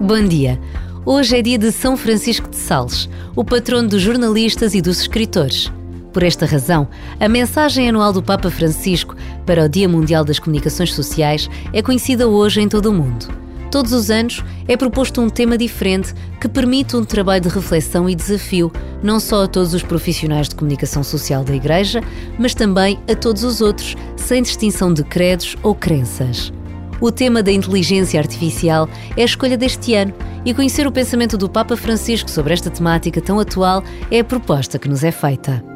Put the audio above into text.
Bom dia. Hoje é dia de São Francisco de Sales, o patrono dos jornalistas e dos escritores. Por esta razão, a mensagem anual do Papa Francisco para o Dia Mundial das Comunicações Sociais é conhecida hoje em todo o mundo. Todos os anos é proposto um tema diferente que permite um trabalho de reflexão e desafio, não só a todos os profissionais de comunicação social da Igreja, mas também a todos os outros, sem distinção de credos ou crenças. O tema da inteligência artificial é a escolha deste ano e conhecer o pensamento do Papa Francisco sobre esta temática tão atual é a proposta que nos é feita.